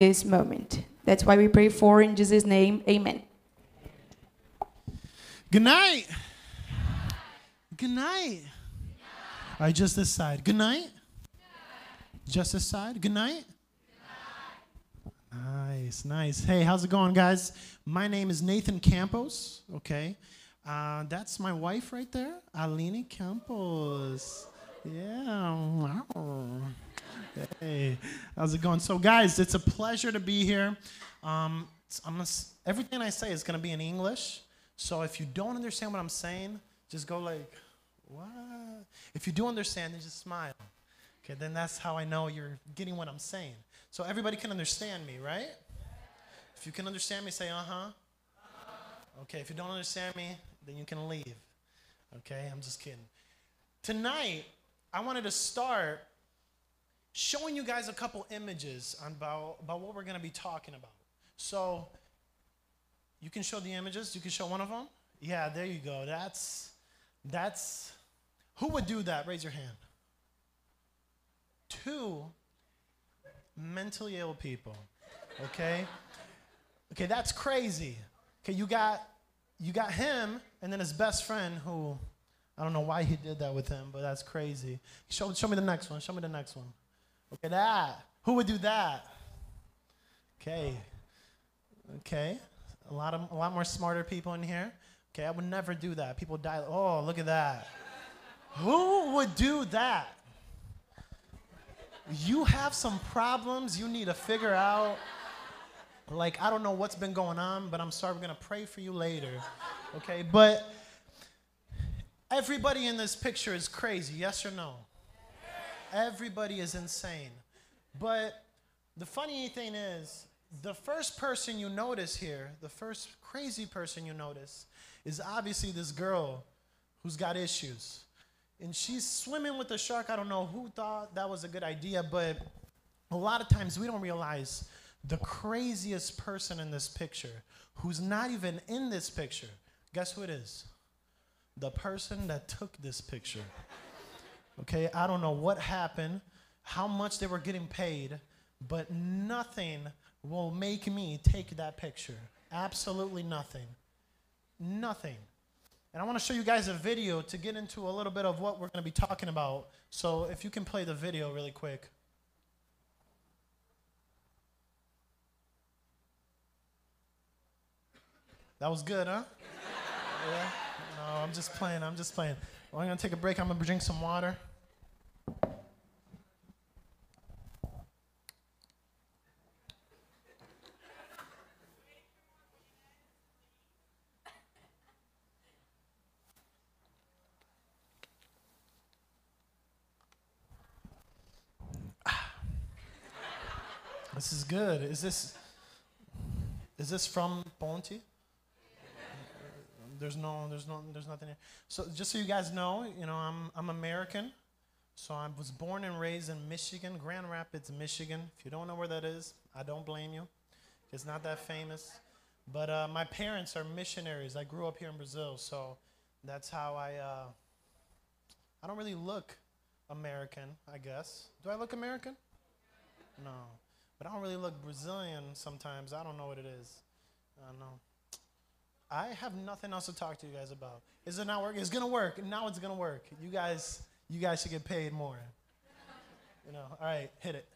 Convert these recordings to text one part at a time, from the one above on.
this moment. That's why we pray for in Jesus' name. Amen. Good night. Good night. All right, just this side. Good night. Just this side. Good night. Nice, nice. Hey, how's it going, guys? My name is Nathan Campos. Okay, uh, that's my wife right there, Aline Campos. Yeah. Wow. Hey, how's it going? So, guys, it's a pleasure to be here. Um, gonna, everything I say is gonna be in English. So if you don't understand what I'm saying, just go like, what? If you do understand, then just smile. Okay, then that's how I know you're getting what I'm saying. So everybody can understand me, right? If you can understand me, say uh huh. Okay, if you don't understand me, then you can leave. Okay, I'm just kidding. Tonight, I wanted to start showing you guys a couple images about, about what we're going to be talking about. So, you can show the images. You can show one of them. Yeah, there you go. That's that's who would do that? Raise your hand. Two mentally ill people. Okay? Okay, that's crazy. Okay, you got you got him and then his best friend who I don't know why he did that with him, but that's crazy. Show, show me the next one. Show me the next one. Okay, that. Who would do that? Okay. Okay. A lot of a lot more smarter people in here. Okay, I would never do that. People die. Oh, look at that. Who would do that? You have some problems you need to figure out. Like, I don't know what's been going on, but I'm sorry, we're gonna pray for you later. Okay, but everybody in this picture is crazy, yes or no? Everybody is insane. But the funny thing is, the first person you notice here, the first crazy person you notice, is obviously this girl who's got issues. And she's swimming with a shark. I don't know who thought that was a good idea, but a lot of times we don't realize the craziest person in this picture, who's not even in this picture, guess who it is? The person that took this picture. Okay, I don't know what happened, how much they were getting paid, but nothing will make me take that picture. Absolutely nothing. Nothing. And I want to show you guys a video to get into a little bit of what we're going to be talking about. So if you can play the video really quick. That was good, huh? yeah? No, I'm just playing. I'm just playing. Well, I'm going to take a break. I'm going to drink some water. This is good. Is this is this from Ponte? There's no, there's no, there's nothing here. So just so you guys know, you know, I'm I'm American. So I was born and raised in Michigan, Grand Rapids, Michigan. If you don't know where that is, I don't blame you. It's not that famous. But uh, my parents are missionaries. I grew up here in Brazil, so that's how I. Uh, I don't really look American, I guess. Do I look American? No. But I don't really look Brazilian sometimes. I don't know what it is. I don't know. I have nothing else to talk to you guys about. Is it not working? It's gonna work. Now it's gonna work. You guys, you guys should get paid more. You know. All right, hit it.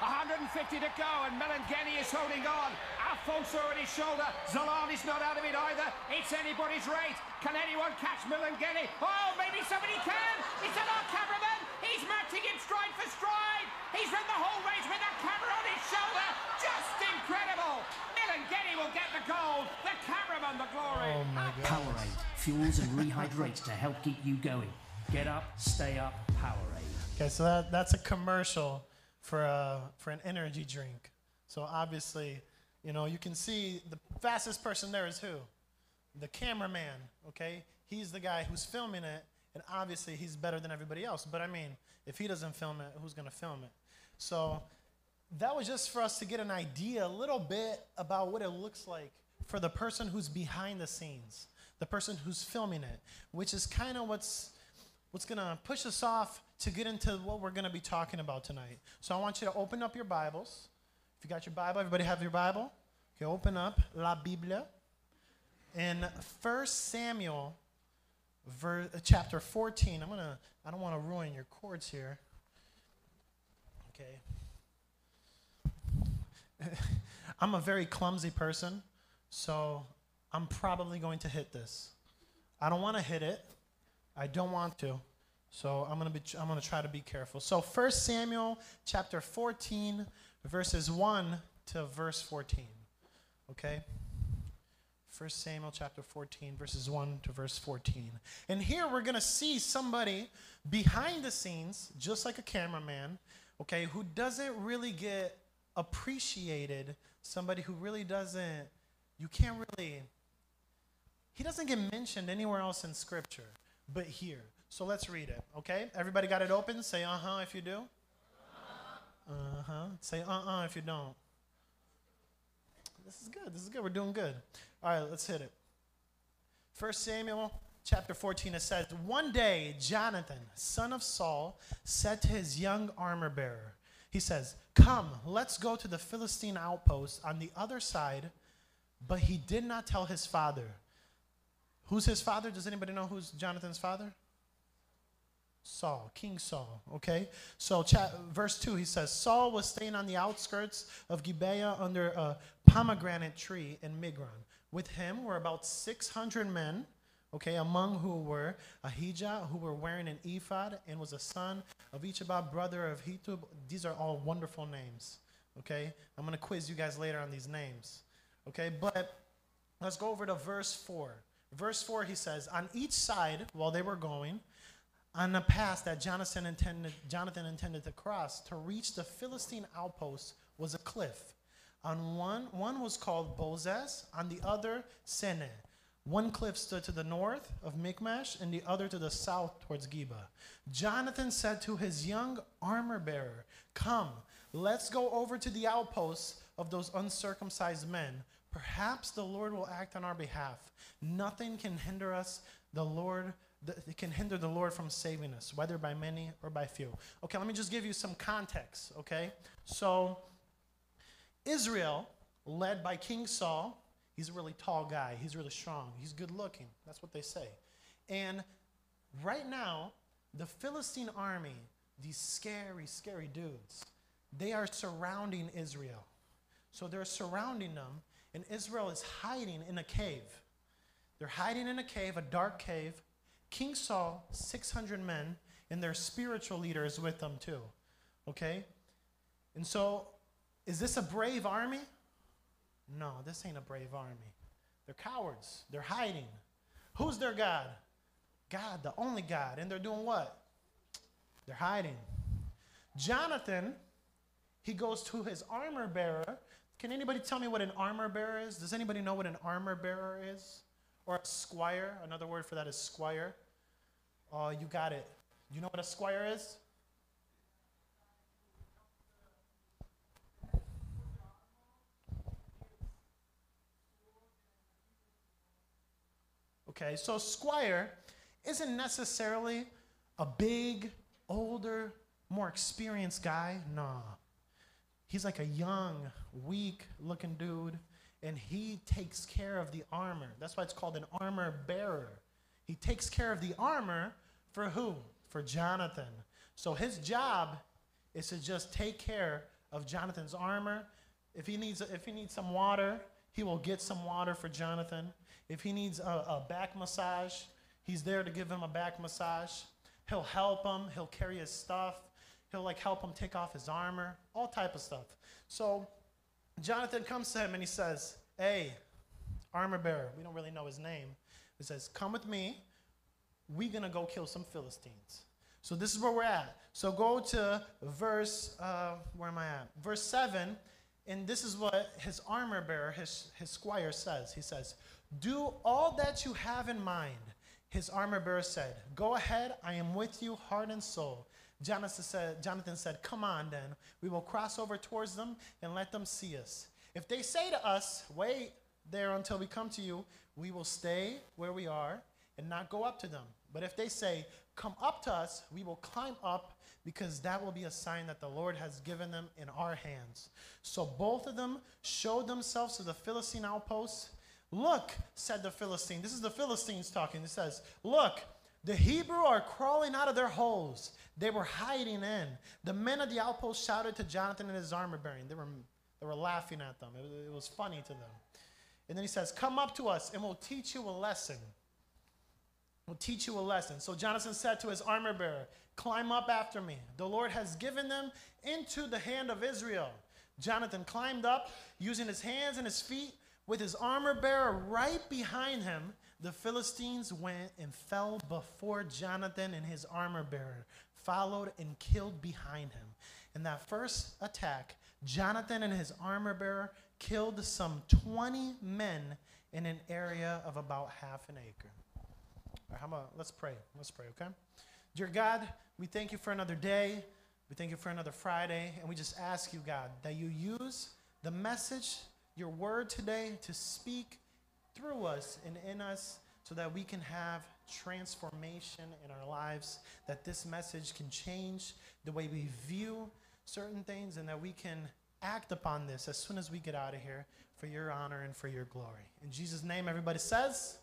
150 to go, and Melangeni is holding on. Alfonso on his shoulder. Zalani's not out of it either. It's anybody's race. Can anyone catch Melangeni? Oh, maybe somebody can. It's an our cameraman. He's matching him stride for stride. He's run the whole race with that camera on his shoulder. Just incredible. Melangeni will get the gold. The cameraman, the glory. Oh my God. Powerade fuels and rehydrates to help keep you going. Get up, stay up, Powerade. Okay, so that, that's a commercial for a, for an energy drink. So obviously, you know, you can see the fastest person there is who? The cameraman, okay? He's the guy who's filming it, and obviously he's better than everybody else. But I mean, if he doesn't film it, who's gonna film it? So that was just for us to get an idea a little bit about what it looks like for the person who's behind the scenes, the person who's filming it, which is kind of what's what's gonna push us off to get into what we're going to be talking about tonight. So I want you to open up your Bibles. If you got your Bible, everybody have your Bible? Okay, open up La Biblia. In 1 Samuel ver- uh, chapter 14, I'm to, I don't want to ruin your chords here. Okay. I'm a very clumsy person, so I'm probably going to hit this. I don't want to hit it. I don't want to. So I'm going to be I'm going to try to be careful. So 1 Samuel chapter 14 verses 1 to verse 14. Okay? 1 Samuel chapter 14 verses 1 to verse 14. And here we're going to see somebody behind the scenes just like a cameraman, okay, who doesn't really get appreciated, somebody who really doesn't you can't really he doesn't get mentioned anywhere else in scripture but here. So let's read it, okay? Everybody got it open? Say uh huh if you do. Uh huh. Say uh uh if you don't. This is good. This is good. We're doing good. All right, let's hit it. First Samuel chapter 14, it says, One day, Jonathan, son of Saul, said to his young armor bearer, He says, Come, let's go to the Philistine outpost on the other side. But he did not tell his father. Who's his father? Does anybody know who's Jonathan's father? Saul, King Saul, okay? So, verse 2, he says, Saul was staying on the outskirts of Gibeah under a pomegranate tree in Migron. With him were about 600 men, okay, among who were Ahijah, who were wearing an ephod, and was a son of Ichabod, brother of Ahitub. These are all wonderful names, okay? I'm going to quiz you guys later on these names, okay? But let's go over to verse 4. Verse 4, he says, On each side, while they were going, on the path that Jonathan intended, Jonathan intended to cross to reach the Philistine outpost was a cliff. On one, one was called Bozez, on the other, Seneh. One cliff stood to the north of Michmash, and the other to the south towards Geba. Jonathan said to his young armor bearer, Come, let's go over to the outposts of those uncircumcised men. Perhaps the Lord will act on our behalf. Nothing can hinder us, the Lord it can hinder the Lord from saving us, whether by many or by few. Okay, let me just give you some context, okay? So, Israel, led by King Saul, he's a really tall guy, he's really strong, he's good looking. That's what they say. And right now, the Philistine army, these scary, scary dudes, they are surrounding Israel. So they're surrounding them, and Israel is hiding in a cave. They're hiding in a cave, a dark cave King Saul, 600 men, and their spiritual leaders with them too. Okay? And so, is this a brave army? No, this ain't a brave army. They're cowards. They're hiding. Who's their God? God, the only God. And they're doing what? They're hiding. Jonathan, he goes to his armor bearer. Can anybody tell me what an armor bearer is? Does anybody know what an armor bearer is? Or a squire. Another word for that is squire. Oh, you got it. You know what a squire is? Okay, so squire isn't necessarily a big, older, more experienced guy. Nah. He's like a young, weak looking dude and he takes care of the armor. That's why it's called an armor bearer. He takes care of the armor for who? For Jonathan. So his job is to just take care of Jonathan's armor. If he needs, if he needs some water, he will get some water for Jonathan. If he needs a, a back massage, he's there to give him a back massage. He'll help him. He'll carry his stuff. He'll like help him take off his armor, all type of stuff. So Jonathan comes to him and he says, Hey, armor bearer, we don't really know his name. He says, Come with me. We're going to go kill some Philistines. So this is where we're at. So go to verse, uh, where am I at? Verse 7. And this is what his armor bearer, his, his squire, says. He says, Do all that you have in mind. His armor bearer said, Go ahead, I am with you, heart and soul. Jonathan said, Jonathan said, Come on then, we will cross over towards them and let them see us. If they say to us, Wait there until we come to you, we will stay where we are and not go up to them. But if they say, Come up to us, we will climb up because that will be a sign that the Lord has given them in our hands. So both of them showed themselves to the Philistine outposts. Look, said the Philistine. This is the Philistines talking. It says, Look, the Hebrew are crawling out of their holes. They were hiding in. The men of the outpost shouted to Jonathan and his armor bearing. They were, they were laughing at them. It it was funny to them. And then he says, Come up to us and we'll teach you a lesson. We'll teach you a lesson. So Jonathan said to his armor bearer, Climb up after me. The Lord has given them into the hand of Israel. Jonathan climbed up using his hands and his feet with his armor bearer right behind him. The Philistines went and fell before Jonathan and his armor bearer, followed and killed behind him. In that first attack, Jonathan and his armor bearer killed some 20 men in an area of about half an acre. All right, how about let's pray. Let's pray, okay? Dear God, we thank you for another day. We thank you for another Friday. And we just ask you, God, that you use the message, your word today, to speak through us and in us so that we can have transformation in our lives, that this message can change the way we view certain things, and that we can act upon this as soon as we get out of here for your honor and for your glory. In Jesus' name, everybody says,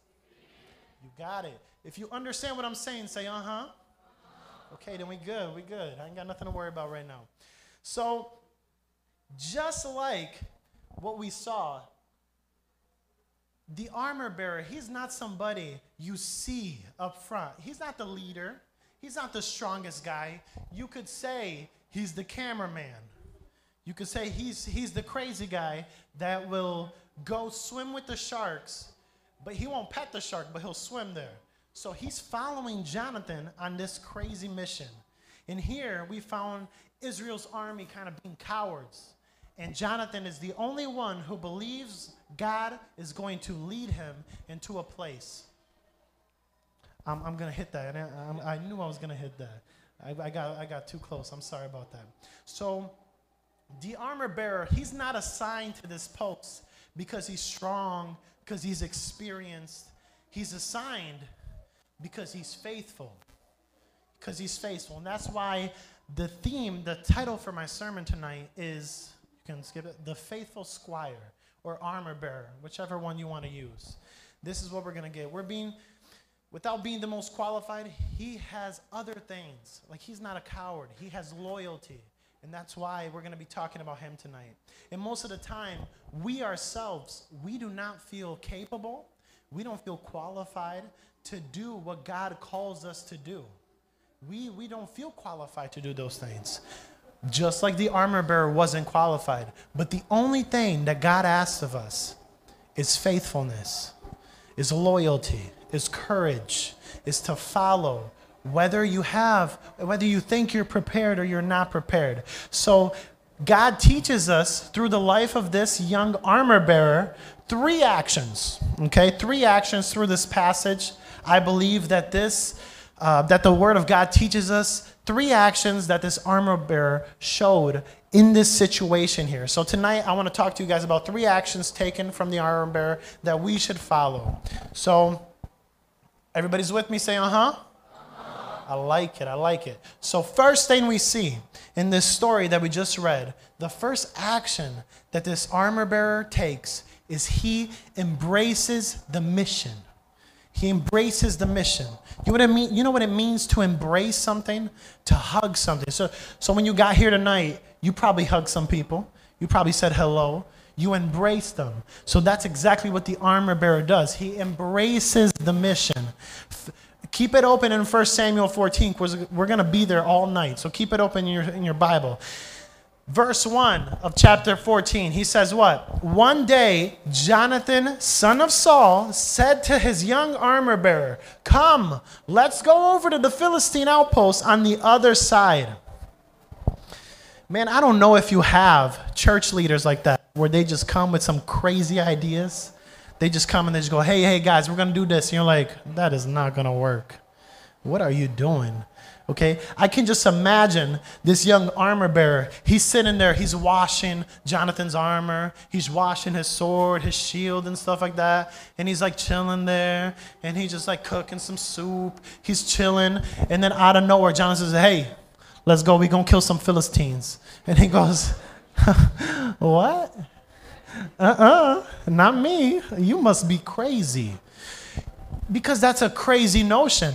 You got it. If you understand what I'm saying, say, uh huh. Okay, then we good. We good. I ain't got nothing to worry about right now. So, just like what we saw, the armor bearer, he's not somebody you see up front. He's not the leader. He's not the strongest guy. You could say he's the cameraman. You could say he's, he's the crazy guy that will go swim with the sharks, but he won't pet the shark, but he'll swim there. So he's following Jonathan on this crazy mission. And here we found Israel's army kind of being cowards. And Jonathan is the only one who believes God is going to lead him into a place. I'm, I'm going to hit that. I, I, knew I was going to hit that. I, I, got, I got too close. I'm sorry about that. So, the armor bearer, he's not assigned to this post because he's strong, because he's experienced. He's assigned because he's faithful. Because he's faithful. And that's why the theme, the title for my sermon tonight is can skip it the faithful squire or armor bearer, whichever one you want to use. This is what we're going to get. We're being, without being the most qualified, he has other things. Like he's not a coward, he has loyalty. And that's why we're going to be talking about him tonight. And most of the time, we ourselves, we do not feel capable, we don't feel qualified to do what God calls us to do. We, we don't feel qualified to do those things. Just like the armor bearer wasn't qualified. But the only thing that God asks of us is faithfulness, is loyalty, is courage, is to follow, whether you have, whether you think you're prepared or you're not prepared. So God teaches us through the life of this young armor bearer three actions. Okay, three actions through this passage. I believe that this, uh, that the Word of God teaches us three actions that this armor bearer showed in this situation here. So tonight I want to talk to you guys about three actions taken from the armor bearer that we should follow. So everybody's with me? Say uh huh. I like it. I like it. So, first thing we see in this story that we just read, the first action that this armor bearer takes is he embraces the mission. He embraces the mission. You know what mean? You know what it means to embrace something, to hug something. So, so when you got here tonight, you probably hugged some people. You probably said hello. You embrace them. So that's exactly what the armor bearer does. He embraces the mission. F- keep it open in 1 Samuel 14 because we're going to be there all night. So keep it open in your, in your Bible verse 1 of chapter 14, he says, What? One day, Jonathan, son of Saul, said to his young armor bearer, Come, let's go over to the Philistine outpost on the other side. Man, I don't know if you have church leaders like that where they just come with some crazy ideas. They just come and they just go, Hey, hey, guys, we're going to do this. And you're like, That is not going to work. What are you doing? Okay, I can just imagine this young armor bearer. He's sitting there, he's washing Jonathan's armor, he's washing his sword, his shield, and stuff like that. And he's like chilling there, and he's just like cooking some soup. He's chilling, and then out of nowhere, Jonathan says, Hey, let's go, we're gonna kill some Philistines. And he goes, What? Uh uh not me. You must be crazy. Because that's a crazy notion.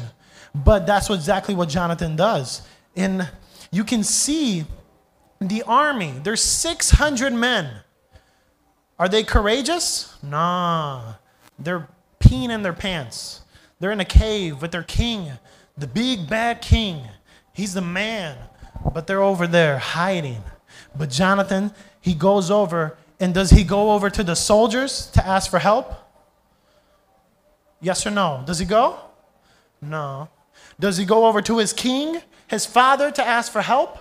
But that's what, exactly what Jonathan does. And you can see the army, there's 600 men. Are they courageous? Nah. They're peeing in their pants. They're in a cave with their king, the big bad king. He's the man. But they're over there hiding. But Jonathan, he goes over, and does he go over to the soldiers to ask for help? Yes or no? Does he go? No. Does he go over to his king, his father, to ask for help?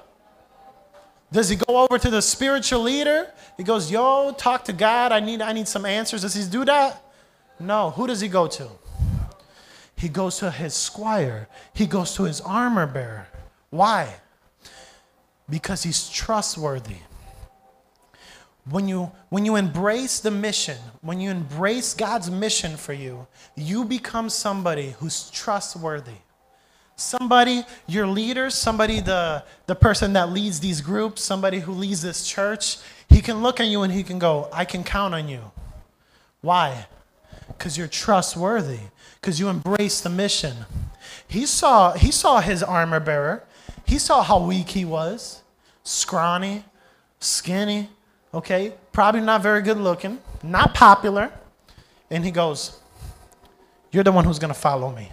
Does he go over to the spiritual leader? He goes, Yo, talk to God. I need, I need some answers. Does he do that? No. Who does he go to? He goes to his squire, he goes to his armor bearer. Why? Because he's trustworthy. When you, when you embrace the mission, when you embrace God's mission for you, you become somebody who's trustworthy somebody, your leader, somebody, the, the person that leads these groups, somebody who leads this church, he can look at you and he can go, I can count on you. Why? Because you're trustworthy, because you embrace the mission. He saw, he saw his armor bearer, he saw how weak he was scrawny, skinny, okay, probably not very good looking, not popular. And he goes, You're the one who's going to follow me.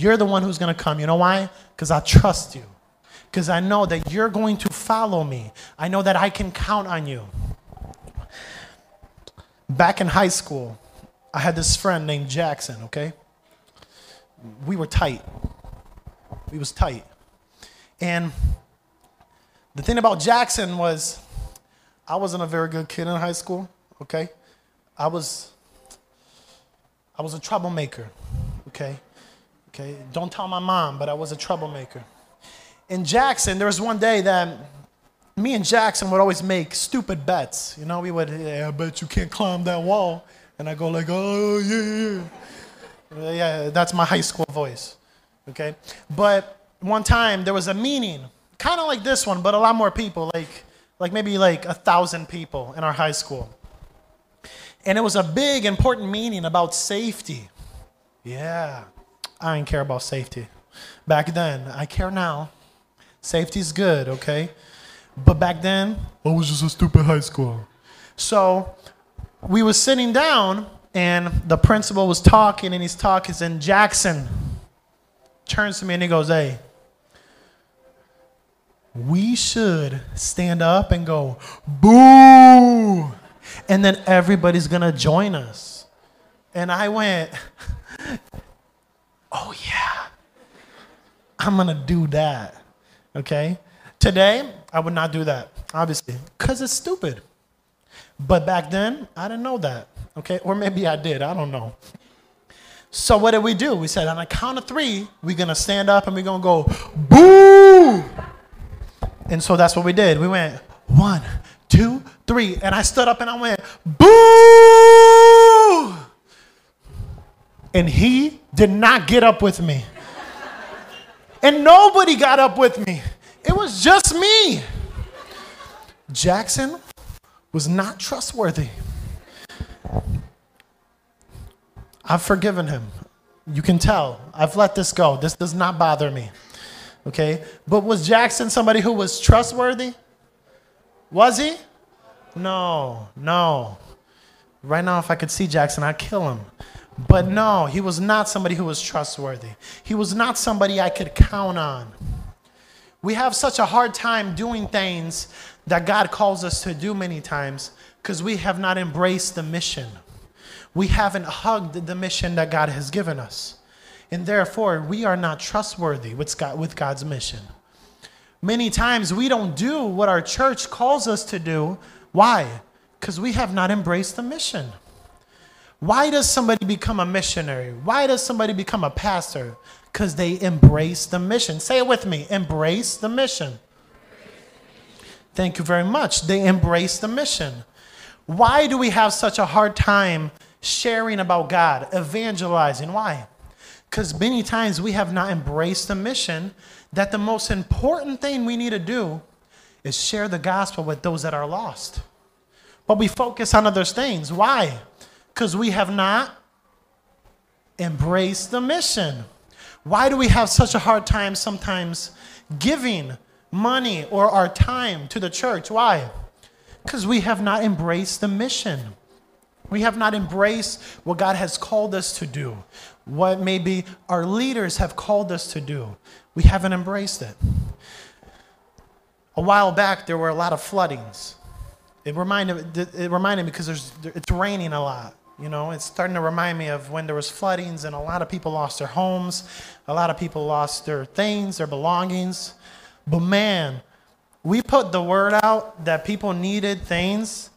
You're the one who's going to come. You know why? Because I trust you. Because I know that you're going to follow me. I know that I can count on you. Back in high school, I had this friend named Jackson, okay? We were tight. We was tight. And the thing about Jackson was I wasn't a very good kid in high school, okay? I was I was a troublemaker, okay? Okay, don't tell my mom, but I was a troublemaker. In Jackson, there was one day that me and Jackson would always make stupid bets. You know, we would, yeah, I bet you can't climb that wall. And I go like, oh, yeah, yeah. Yeah, that's my high school voice. Okay? But one time there was a meeting, kind of like this one, but a lot more people, like, like maybe like a thousand people in our high school. And it was a big, important meeting about safety. Yeah. I didn't care about safety. Back then, I care now. Safety's good, okay? But back then, I was just a stupid high school. So we were sitting down, and the principal was talking, and he's talking, and Jackson turns to me and he goes, Hey, we should stand up and go, boo! And then everybody's gonna join us. And I went, oh yeah, I'm gonna do that. Okay? Today, I would not do that, obviously, because it's stupid. But back then, I didn't know that. Okay? Or maybe I did, I don't know. So what did we do? We said on a count of three, we're gonna stand up and we're gonna go, boo! And so that's what we did. We went one, two, three, and I stood up and I went, boo! And he did not get up with me. And nobody got up with me. It was just me. Jackson was not trustworthy. I've forgiven him. You can tell. I've let this go. This does not bother me. Okay? But was Jackson somebody who was trustworthy? Was he? No, no. Right now, if I could see Jackson, I'd kill him. But no, he was not somebody who was trustworthy. He was not somebody I could count on. We have such a hard time doing things that God calls us to do many times because we have not embraced the mission. We haven't hugged the mission that God has given us. And therefore, we are not trustworthy with, God, with God's mission. Many times we don't do what our church calls us to do. Why? Because we have not embraced the mission. Why does somebody become a missionary? Why does somebody become a pastor? Because they embrace the mission. Say it with me embrace the mission. Thank you very much. They embrace the mission. Why do we have such a hard time sharing about God, evangelizing? Why? Because many times we have not embraced the mission that the most important thing we need to do is share the gospel with those that are lost. But we focus on other things. Why? Because we have not embraced the mission. Why do we have such a hard time sometimes giving money or our time to the church? Why? Because we have not embraced the mission. We have not embraced what God has called us to do, what maybe our leaders have called us to do. We haven't embraced it. A while back, there were a lot of floodings. It reminded, it reminded me because there's, it's raining a lot. You know, it's starting to remind me of when there was floodings and a lot of people lost their homes, a lot of people lost their things, their belongings. But man, we put the word out that people needed things,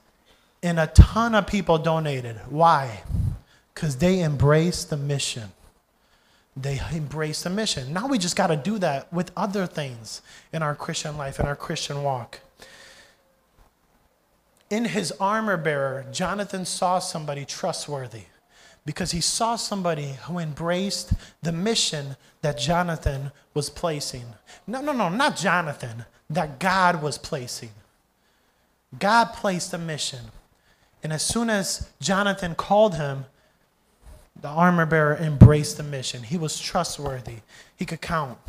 and a ton of people donated. Why? Because they embraced the mission. They embraced the mission. Now we just got to do that with other things in our Christian life, in our Christian walk in his armor bearer, Jonathan saw somebody trustworthy because he saw somebody who embraced the mission that Jonathan was placing. No, no, no, not Jonathan, that God was placing. God placed a mission. And as soon as Jonathan called him, the armor bearer embraced the mission. He was trustworthy, he could count.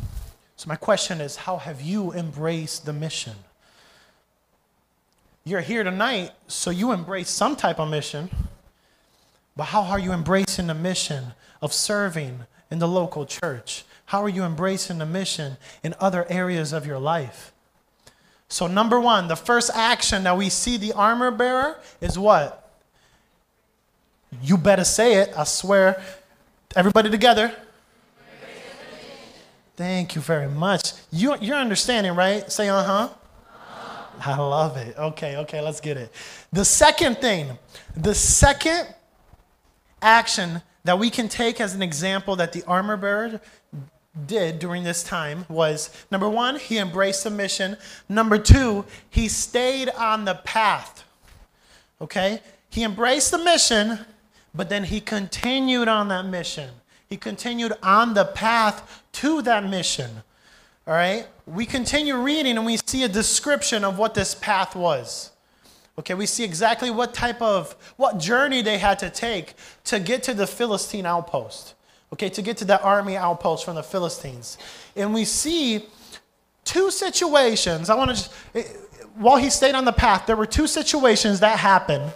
So, my question is how have you embraced the mission? You're here tonight, so you embrace some type of mission. But how are you embracing the mission of serving in the local church? How are you embracing the mission in other areas of your life? So, number one, the first action that we see the armor bearer is what? You better say it. I swear. Everybody together. Thank you very much. You, you're understanding, right? Say uh huh. I love it. Okay, okay, let's get it. The second thing, the second action that we can take as an example that the armor bearer did during this time was number one, he embraced the mission. Number two, he stayed on the path. Okay? He embraced the mission, but then he continued on that mission. He continued on the path to that mission. All right? We continue reading and we see a description of what this path was. Okay, we see exactly what type of, what journey they had to take to get to the Philistine outpost. Okay, to get to the army outpost from the Philistines. And we see two situations. I want to just, eh, while he stayed on the path, there were two situations that happened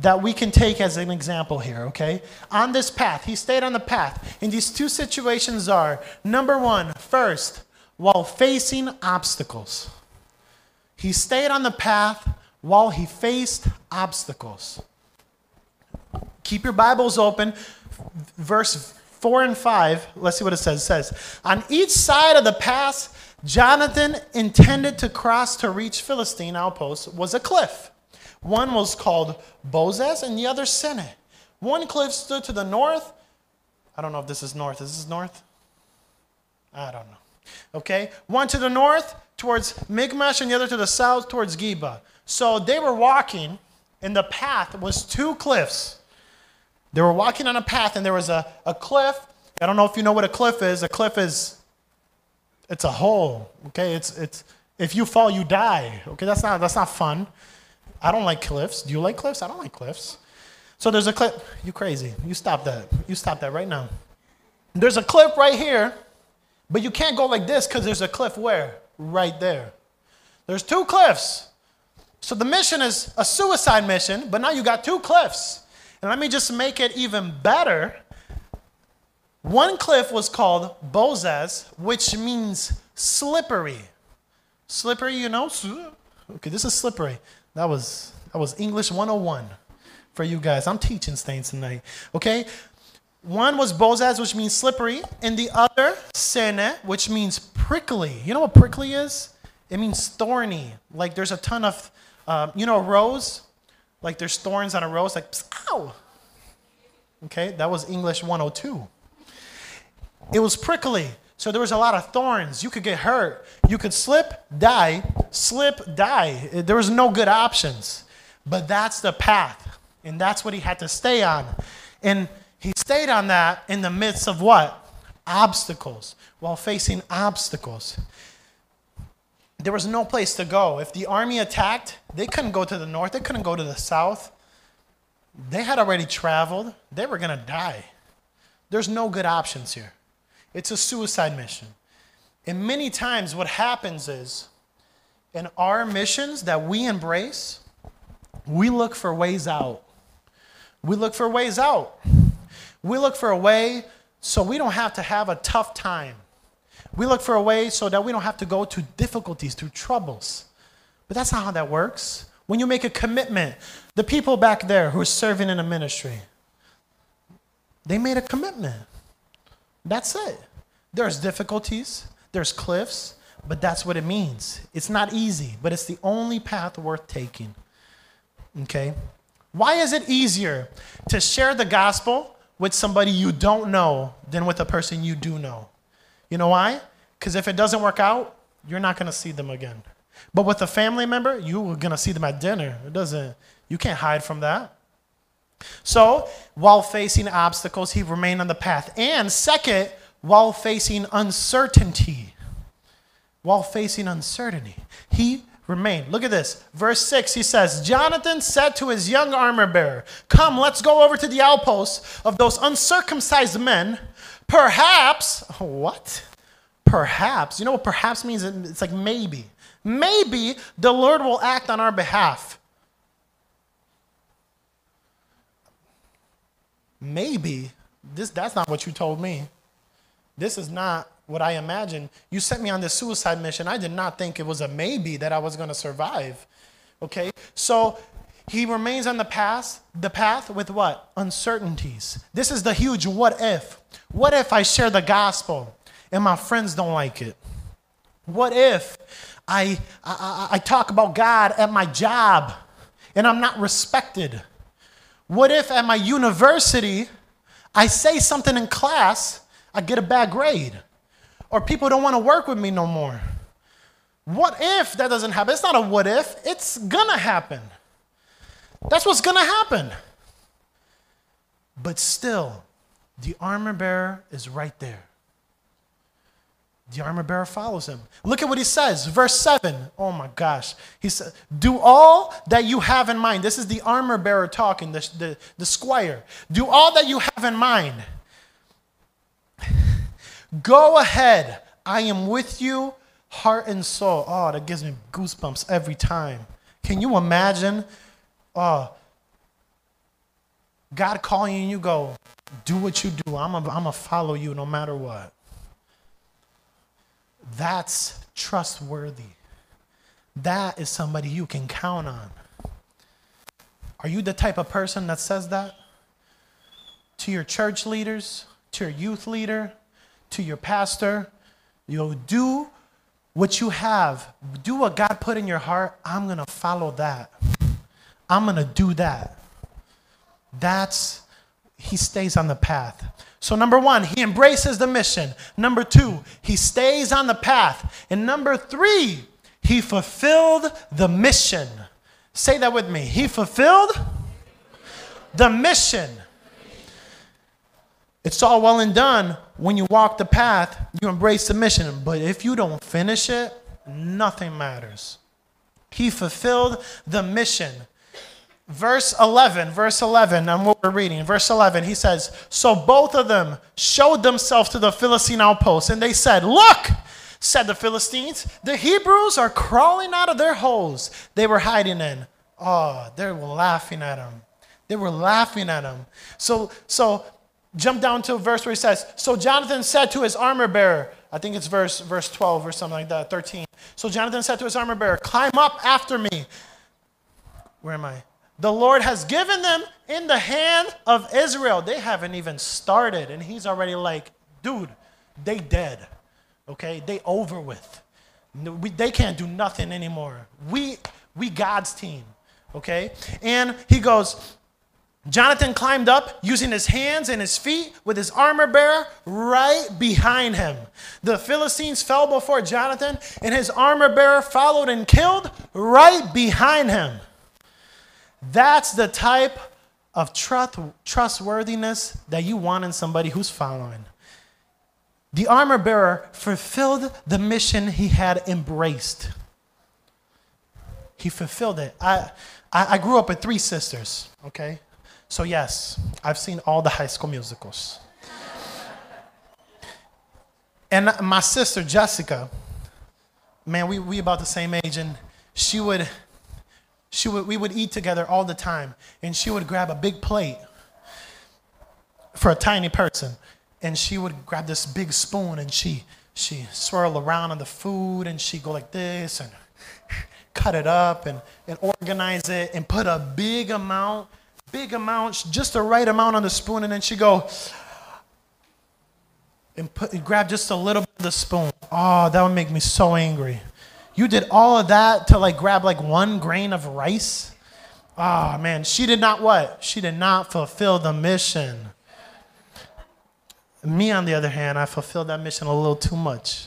that we can take as an example here, okay? On this path, he stayed on the path. And these two situations are number one, first, while facing obstacles. He stayed on the path while he faced obstacles. Keep your Bibles open. Verse 4 and 5, let's see what it says. It says, On each side of the pass, Jonathan intended to cross to reach Philistine outposts was a cliff. One was called Bozez and the other Seneh. One cliff stood to the north. I don't know if this is north. Is this north? I don't know. Okay? One to the north towards Michmash and the other to the south towards Geba. So they were walking, and the path was two cliffs. They were walking on a path, and there was a, a cliff. I don't know if you know what a cliff is. A cliff is, it's a hole. Okay? It's, it's, if you fall, you die. Okay? That's not, that's not fun. I don't like cliffs. Do you like cliffs? I don't like cliffs. So there's a cliff. You crazy. You stop that. You stop that right now. There's a cliff right here but you can't go like this because there's a cliff where? Right there. There's two cliffs. So the mission is a suicide mission, but now you got two cliffs. And let me just make it even better. One cliff was called Bozez, which means slippery. Slippery, you know? Okay, this is slippery. That was that was English 101 for you guys. I'm teaching things tonight. Okay? One was Bozez, which means slippery, and the other, Seneh, which means prickly. You know what prickly is? It means thorny. Like there's a ton of, uh, you know, a rose? Like there's thorns on a rose, like, ow. Okay, that was English 102. It was prickly, so there was a lot of thorns. You could get hurt. You could slip, die, slip, die. There was no good options. But that's the path, and that's what he had to stay on. And he stayed on that in the midst of what? Obstacles, while facing obstacles. There was no place to go. If the army attacked, they couldn't go to the north, they couldn't go to the south. They had already traveled, they were going to die. There's no good options here. It's a suicide mission. And many times, what happens is in our missions that we embrace, we look for ways out. We look for ways out. We look for a way so we don't have to have a tough time. We look for a way so that we don't have to go to difficulties, through troubles. But that's not how that works. When you make a commitment, the people back there who are serving in a ministry, they made a commitment. That's it. There's difficulties, there's cliffs, but that's what it means. It's not easy, but it's the only path worth taking. Okay? Why is it easier to share the gospel with somebody you don't know than with a person you do know? You know why? Because if it doesn't work out, you're not going to see them again. But with a family member, you're going to see them at dinner. It doesn't, you can't hide from that. So, while facing obstacles, he remained on the path. And second, while facing uncertainty, while facing uncertainty, he remained. Look at this. Verse 6, he says, Jonathan said to his young armor bearer, Come, let's go over to the outposts of those uncircumcised men. Perhaps, what? Perhaps. You know what perhaps means? It's like maybe. Maybe the Lord will act on our behalf. Maybe. This, that's not what you told me. This is not what I imagined. You sent me on this suicide mission. I did not think it was a maybe that I was going to survive. Okay? So he remains on the path, the path with what? Uncertainties. This is the huge what if. What if I share the gospel and my friends don't like it? What if I, I, I talk about God at my job and I'm not respected? What if at my university I say something in class, I get a bad grade? Or people don't want to work with me no more? What if that doesn't happen? It's not a what if, it's gonna happen. That's what's gonna happen. But still, the armor bearer is right there. The armor bearer follows him. Look at what he says, verse 7. Oh my gosh. He said, Do all that you have in mind. This is the armor bearer talking, the, the, the squire. Do all that you have in mind. Go ahead. I am with you, heart and soul. Oh, that gives me goosebumps every time. Can you imagine? Oh, God calling you, and you go, do what you do. I'm going to follow you no matter what. That's trustworthy. That is somebody you can count on. Are you the type of person that says that? To your church leaders, to your youth leader, to your pastor, you know, do what you have. Do what God put in your heart. I'm going to follow that. I'm going to do that. That's, he stays on the path. So, number one, he embraces the mission. Number two, he stays on the path. And number three, he fulfilled the mission. Say that with me. He fulfilled the mission. It's all well and done when you walk the path, you embrace the mission. But if you don't finish it, nothing matters. He fulfilled the mission verse 11, verse 11, and what we're reading, verse 11, he says, So both of them showed themselves to the Philistine outpost, and they said, Look, said the Philistines, the Hebrews are crawling out of their holes they were hiding in. Oh, they were laughing at him. They were laughing at him. So, so jump down to a verse where he says, So Jonathan said to his armor bearer, I think it's verse, verse 12 or something like that, 13. So Jonathan said to his armor bearer, Climb up after me. Where am I? The Lord has given them in the hand of Israel. They haven't even started, and he's already like, dude, they dead. Okay? They over with. We, they can't do nothing anymore. We, we God's team. Okay? And he goes, Jonathan climbed up using his hands and his feet with his armor bearer right behind him. The Philistines fell before Jonathan, and his armor bearer followed and killed right behind him. That's the type of trust, trustworthiness that you want in somebody who's following. The armor bearer fulfilled the mission he had embraced. He fulfilled it. I, I, I grew up with three sisters, okay? So, yes, I've seen all the high school musicals. and my sister, Jessica, man, we, we about the same age, and she would, she would, we would eat together all the time, and she would grab a big plate for a tiny person, and she would grab this big spoon, and she, she swirl around on the food, and she'd go like this, and cut it up, and, and organize it, and put a big amount big amounts, just the right amount on the spoon, and then she go and put grab just a little bit of the spoon. Oh, that would make me so angry. You did all of that to like grab like one grain of rice. Oh man, she did not what? She did not fulfill the mission. Me, on the other hand, I fulfilled that mission a little too much.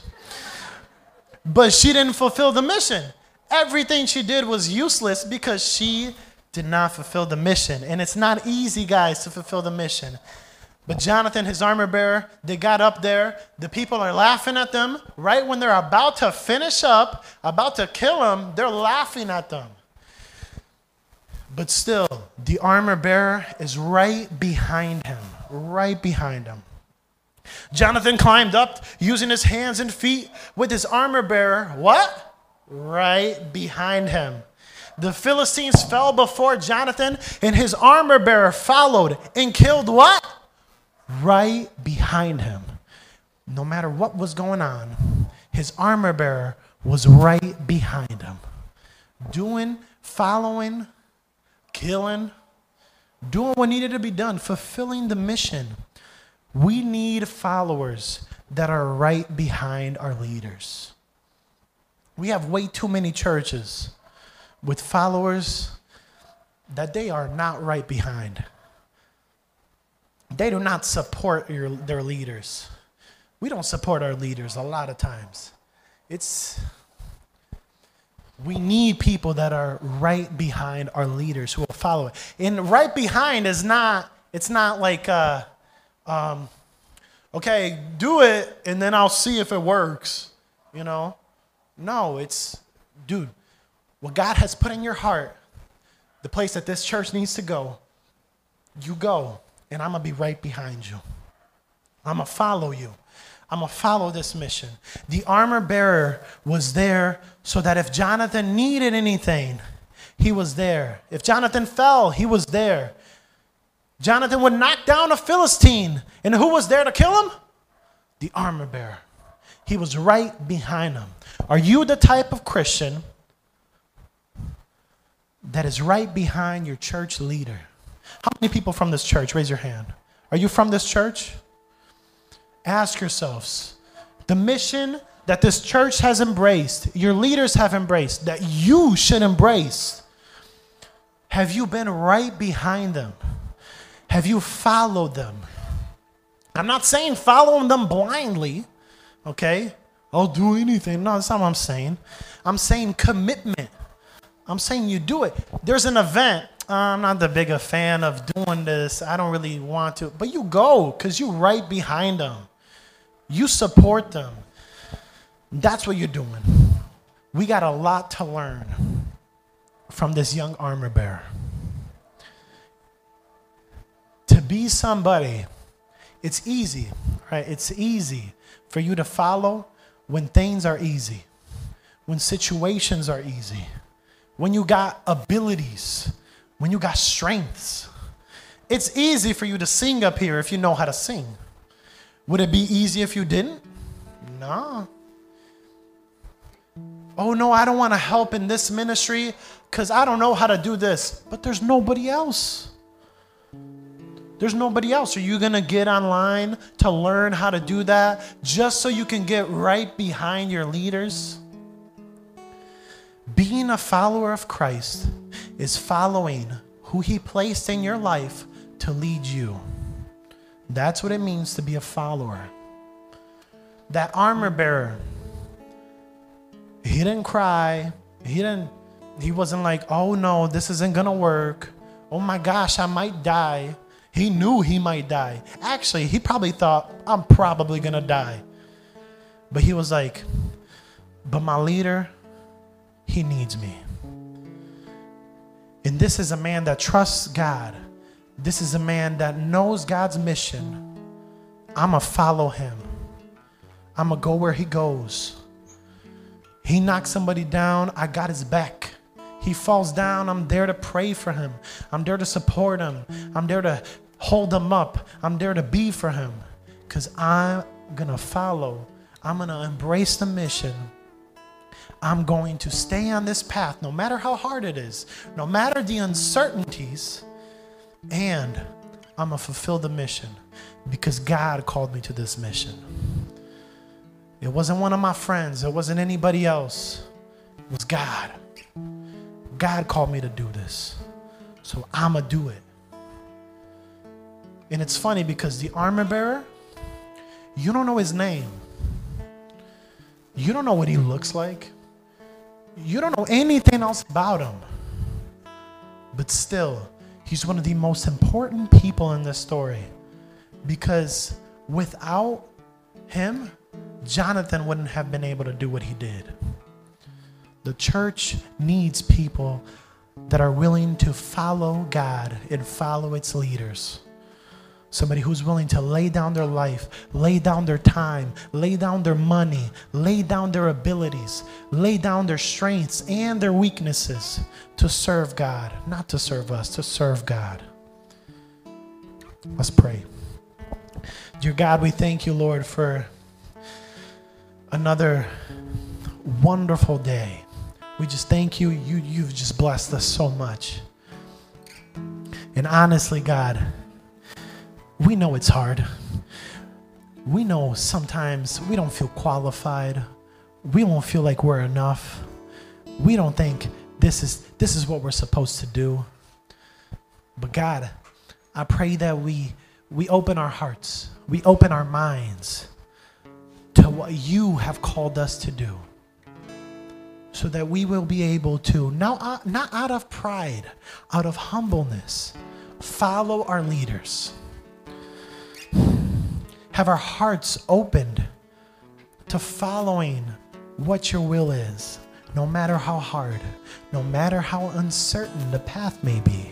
But she didn't fulfill the mission. Everything she did was useless because she did not fulfill the mission. And it's not easy, guys, to fulfill the mission. But Jonathan, his armor bearer, they got up there. The people are laughing at them. Right when they're about to finish up, about to kill him, they're laughing at them. But still, the armor bearer is right behind him, right behind him. Jonathan climbed up using his hands and feet with his armor bearer, what? Right behind him. The Philistines fell before Jonathan, and his armor bearer followed and killed what? Right behind him. No matter what was going on, his armor bearer was right behind him. Doing, following, killing, doing what needed to be done, fulfilling the mission. We need followers that are right behind our leaders. We have way too many churches with followers that they are not right behind. They do not support your, their leaders. We don't support our leaders a lot of times. It's we need people that are right behind our leaders who will follow it. And right behind is not, it's not like, uh, um, okay, do it and then I'll see if it works, you know? No, it's, dude, what God has put in your heart, the place that this church needs to go, you go, and I'm going to be right behind you. I'm going to follow you. I'm going to follow this mission. The armor bearer was there so that if Jonathan needed anything, he was there. If Jonathan fell, he was there. Jonathan would knock down a Philistine, and who was there to kill him? The armor bearer. He was right behind him. Are you the type of Christian that is right behind your church leader. How many people from this church? Raise your hand. Are you from this church? Ask yourselves the mission that this church has embraced, your leaders have embraced, that you should embrace. Have you been right behind them? Have you followed them? I'm not saying following them blindly, okay? I'll do anything. No, that's not what I'm saying. I'm saying commitment. I'm saying you do it. There's an event. I'm not the big a fan of doing this. I don't really want to, but you go because you're right behind them. You support them. That's what you're doing. We got a lot to learn from this young armor bearer. To be somebody, it's easy, right? It's easy for you to follow when things are easy, when situations are easy when you got abilities, when you got strengths. It's easy for you to sing up here if you know how to sing. Would it be easy if you didn't? No. Oh, no, I don't want to help in this ministry because I don't know how to do this. But there's nobody else. There's nobody else. Are you going to get online to learn how to do that just so you can get right behind your leaders? Being a follower of Christ is following who He placed in your life to lead you. That's what it means to be a follower. That armor bearer, he didn't cry. He didn't, he wasn't like, oh no, this isn't gonna work. Oh my gosh, I might die. He knew he might die. Actually, he probably thought, I'm probably gonna die. But he was like, but my leader, he needs me. And this is a man that trusts God. This is a man that knows God's mission. I'm going to follow him. I'm going to go where he goes. He knocks somebody down, I got his back. He falls down, I'm there to pray for him. I'm there to support him. I'm there to hold him up. I'm there to be for him because I'm going to follow. I'm going to embrace the mission. I'm going to stay on this path no matter how hard it is, no matter the uncertainties, and I'm going to fulfill the mission because God called me to this mission. It wasn't one of my friends, it wasn't anybody else, it was God. God called me to do this, so I'm going to do it. And it's funny because the armor bearer, you don't know his name. You don't know what he looks like. You don't know anything else about him. But still, he's one of the most important people in this story. Because without him, Jonathan wouldn't have been able to do what he did. The church needs people that are willing to follow God and follow its leaders. Somebody who's willing to lay down their life, lay down their time, lay down their money, lay down their abilities, lay down their strengths and their weaknesses to serve God, not to serve us, to serve God. Let's pray. Dear God, we thank you, Lord, for another wonderful day. We just thank you. You you've just blessed us so much. And honestly, God, we know it's hard. We know sometimes we don't feel qualified. We won't feel like we're enough. We don't think this is this is what we're supposed to do. But God, I pray that we we open our hearts, we open our minds to what you have called us to do. So that we will be able to, now uh, not out of pride, out of humbleness, follow our leaders have our hearts opened to following what your will is, no matter how hard, no matter how uncertain the path may be,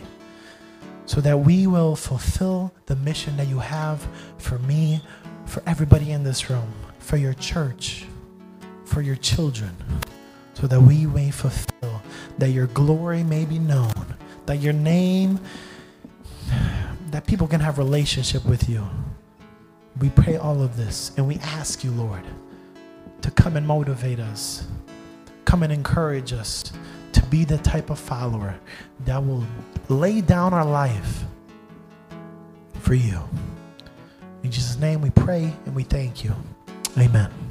so that we will fulfill the mission that you have for me, for everybody in this room, for your church, for your children, so that we may fulfill, that your glory may be known, that your name, that people can have relationship with you. We pray all of this and we ask you, Lord, to come and motivate us, come and encourage us to be the type of follower that will lay down our life for you. In Jesus' name we pray and we thank you. Amen.